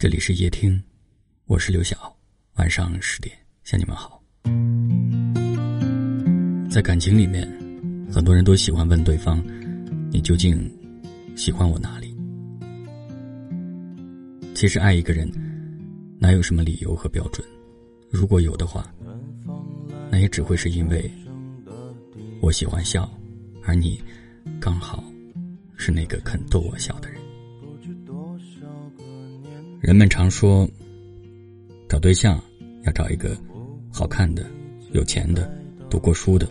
这里是夜听，我是刘晓。晚上十点向你们好。在感情里面，很多人都喜欢问对方：“你究竟喜欢我哪里？”其实爱一个人，哪有什么理由和标准？如果有的话，那也只会是因为我喜欢笑，而你刚好是那个肯逗我笑的人。人们常说，找对象要找一个好看的、有钱的、读过书的。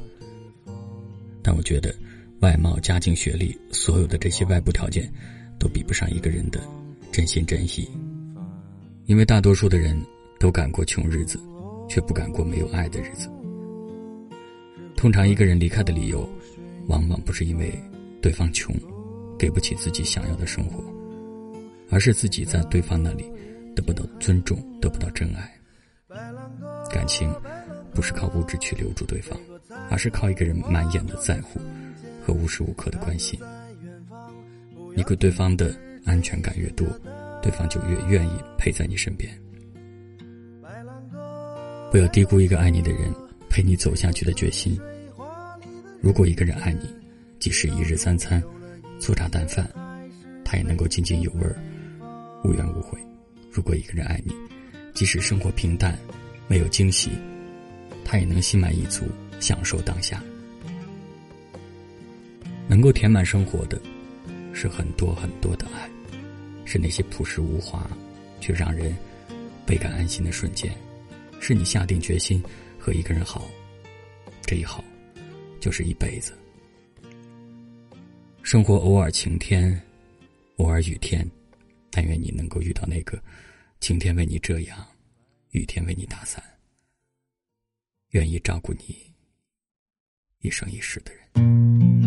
但我觉得，外貌、家境、学历，所有的这些外部条件，都比不上一个人的真心真意。因为大多数的人都敢过穷日子，却不敢过没有爱的日子。通常，一个人离开的理由，往往不是因为对方穷，给不起自己想要的生活。而是自己在对方那里得不到尊重，得不到真爱。感情不是靠物质去留住对方，而是靠一个人满眼的在乎和无时无刻的关心。你给对方的安全感越多，对方就越愿意陪在你身边。不要低估一个爱你的人陪你走下去的决心。如果一个人爱你，即使一日三餐粗茶淡饭，他也能够津津有味儿。无怨无悔。如果一个人爱你，即使生活平淡，没有惊喜，他也能心满意足，享受当下。能够填满生活的，是很多很多的爱，是那些朴实无华，却让人倍感安心的瞬间。是你下定决心和一个人好，这一好，就是一辈子。生活偶尔晴天，偶尔雨天。但愿你能够遇到那个晴天为你遮阳，雨天为你打伞，愿意照顾你一生一世的人。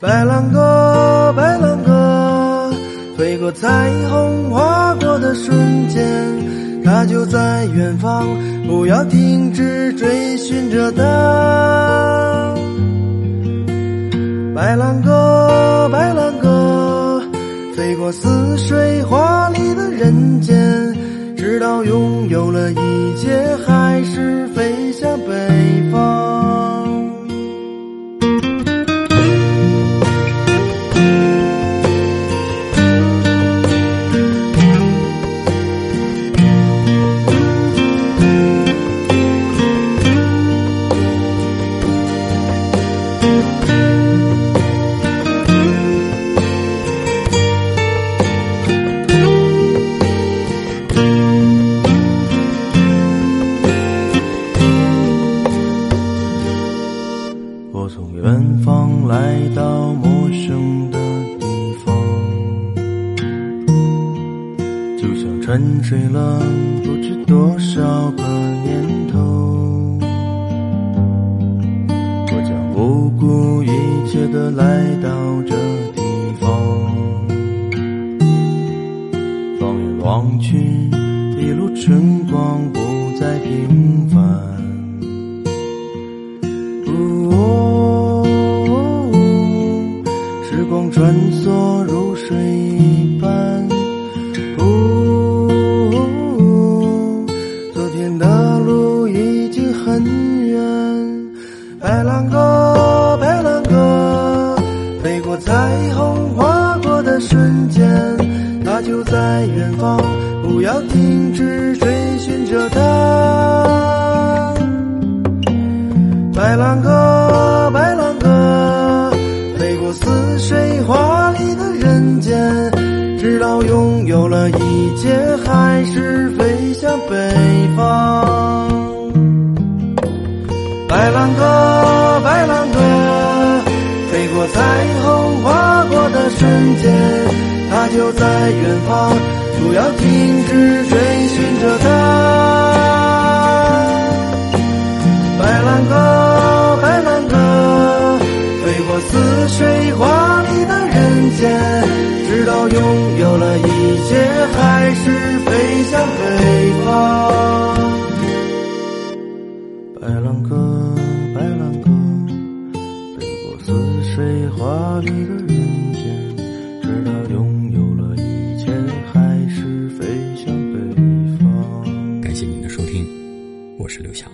白兰鸽，白兰鸽，飞过彩虹划过的瞬间，它就在远方，不要停止追寻着它。白兰鸽，白兰鸽，飞过似水华丽的人间，直到拥有了一远方来到陌生的地方，就像沉睡了不知多少个年头。我将不顾一切的来到这地方，放眼望去，一路春光不再平凡。白兰鸽白兰鸽飞过彩虹划过的瞬间他就在远方不要停止追寻着他白兰鸽白兰鸽飞过似水华丽的人间直到拥有了一切还是白兰鸽，白兰鸽，飞过彩虹划过的瞬间，它就在远方，不要停止追寻着它。白兰鸽，白兰鸽，飞过似水华丽的人间，直到拥有了一切，还是飞向北方。白兰鸽，水华丽的人间，直到拥有了一切，还是飞向北方。感谢您的收听，我是刘晓。